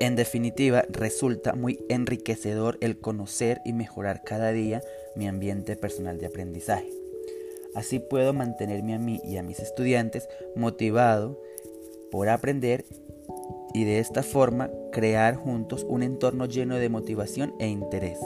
En definitiva, resulta muy enriquecedor el conocer y mejorar cada día mi ambiente personal de aprendizaje. Así puedo mantenerme a mí y a mis estudiantes motivado por aprender y de esta forma crear juntos un entorno lleno de motivación e interés.